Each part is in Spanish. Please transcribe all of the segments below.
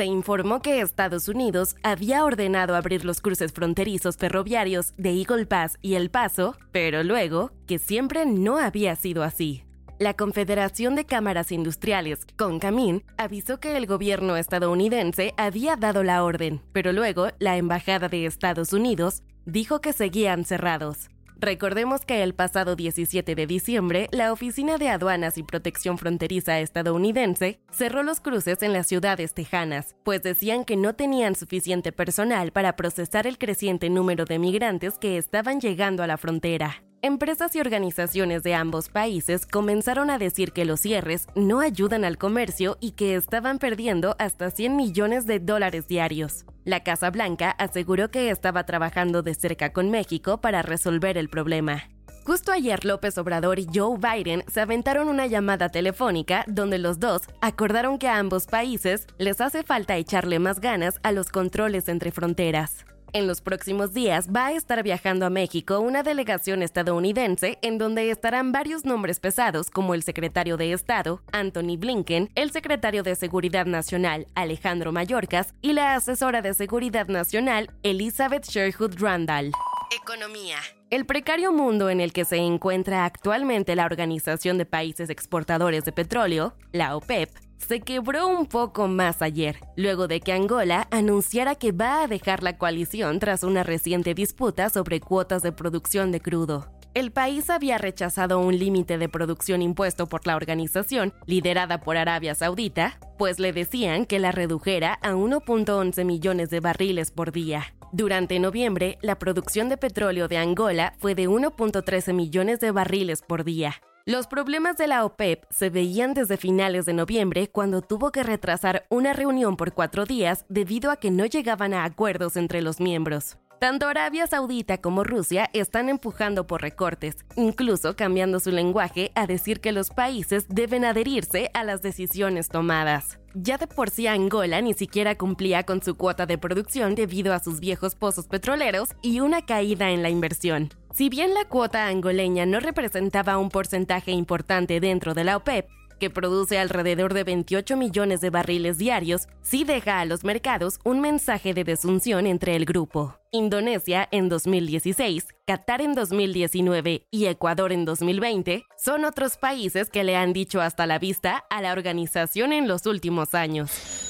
Se informó que Estados Unidos había ordenado abrir los cruces fronterizos ferroviarios de Eagle Pass y El Paso, pero luego que siempre no había sido así. La Confederación de Cámaras Industriales, CONCAMIN, avisó que el gobierno estadounidense había dado la orden, pero luego la Embajada de Estados Unidos dijo que seguían cerrados. Recordemos que el pasado 17 de diciembre, la Oficina de Aduanas y Protección Fronteriza estadounidense cerró los cruces en las ciudades tejanas, pues decían que no tenían suficiente personal para procesar el creciente número de migrantes que estaban llegando a la frontera. Empresas y organizaciones de ambos países comenzaron a decir que los cierres no ayudan al comercio y que estaban perdiendo hasta 100 millones de dólares diarios. La Casa Blanca aseguró que estaba trabajando de cerca con México para resolver el problema. Justo ayer López Obrador y Joe Biden se aventaron una llamada telefónica donde los dos acordaron que a ambos países les hace falta echarle más ganas a los controles entre fronteras. En los próximos días va a estar viajando a México una delegación estadounidense en donde estarán varios nombres pesados como el secretario de Estado, Anthony Blinken, el secretario de Seguridad Nacional, Alejandro Mayorkas, y la asesora de Seguridad Nacional, Elizabeth Sherwood Randall. Economía. El precario mundo en el que se encuentra actualmente la Organización de Países Exportadores de Petróleo, la OPEP, se quebró un poco más ayer, luego de que Angola anunciara que va a dejar la coalición tras una reciente disputa sobre cuotas de producción de crudo. El país había rechazado un límite de producción impuesto por la organización, liderada por Arabia Saudita, pues le decían que la redujera a 1.11 millones de barriles por día. Durante noviembre, la producción de petróleo de Angola fue de 1.13 millones de barriles por día. Los problemas de la OPEP se veían desde finales de noviembre cuando tuvo que retrasar una reunión por cuatro días debido a que no llegaban a acuerdos entre los miembros. Tanto Arabia Saudita como Rusia están empujando por recortes, incluso cambiando su lenguaje a decir que los países deben adherirse a las decisiones tomadas. Ya de por sí Angola ni siquiera cumplía con su cuota de producción debido a sus viejos pozos petroleros y una caída en la inversión. Si bien la cuota angoleña no representaba un porcentaje importante dentro de la OPEP, que produce alrededor de 28 millones de barriles diarios, sí deja a los mercados un mensaje de desunción entre el grupo. Indonesia en 2016, Qatar en 2019 y Ecuador en 2020 son otros países que le han dicho hasta la vista a la organización en los últimos años.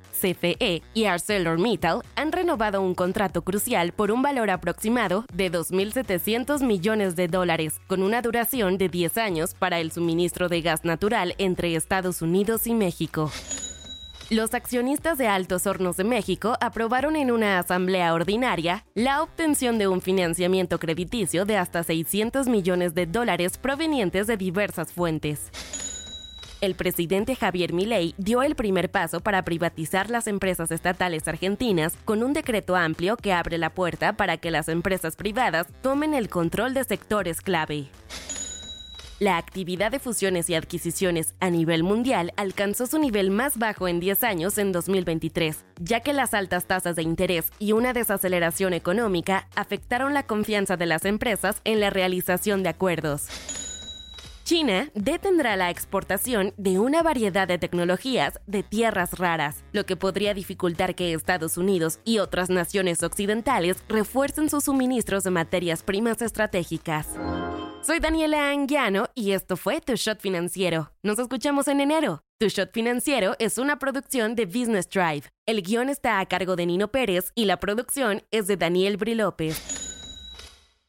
CFE y ArcelorMittal han renovado un contrato crucial por un valor aproximado de 2.700 millones de dólares, con una duración de 10 años para el suministro de gas natural entre Estados Unidos y México. Los accionistas de Altos Hornos de México aprobaron en una asamblea ordinaria la obtención de un financiamiento crediticio de hasta 600 millones de dólares provenientes de diversas fuentes el presidente Javier Milei dio el primer paso para privatizar las empresas estatales argentinas con un decreto amplio que abre la puerta para que las empresas privadas tomen el control de sectores clave. La actividad de fusiones y adquisiciones a nivel mundial alcanzó su nivel más bajo en 10 años en 2023, ya que las altas tasas de interés y una desaceleración económica afectaron la confianza de las empresas en la realización de acuerdos. China detendrá la exportación de una variedad de tecnologías de tierras raras, lo que podría dificultar que Estados Unidos y otras naciones occidentales refuercen sus suministros de materias primas estratégicas. Soy Daniela Anguiano y esto fue Tu Shot Financiero. Nos escuchamos en enero. Tu Shot Financiero es una producción de Business Drive. El guion está a cargo de Nino Pérez y la producción es de Daniel Bri López.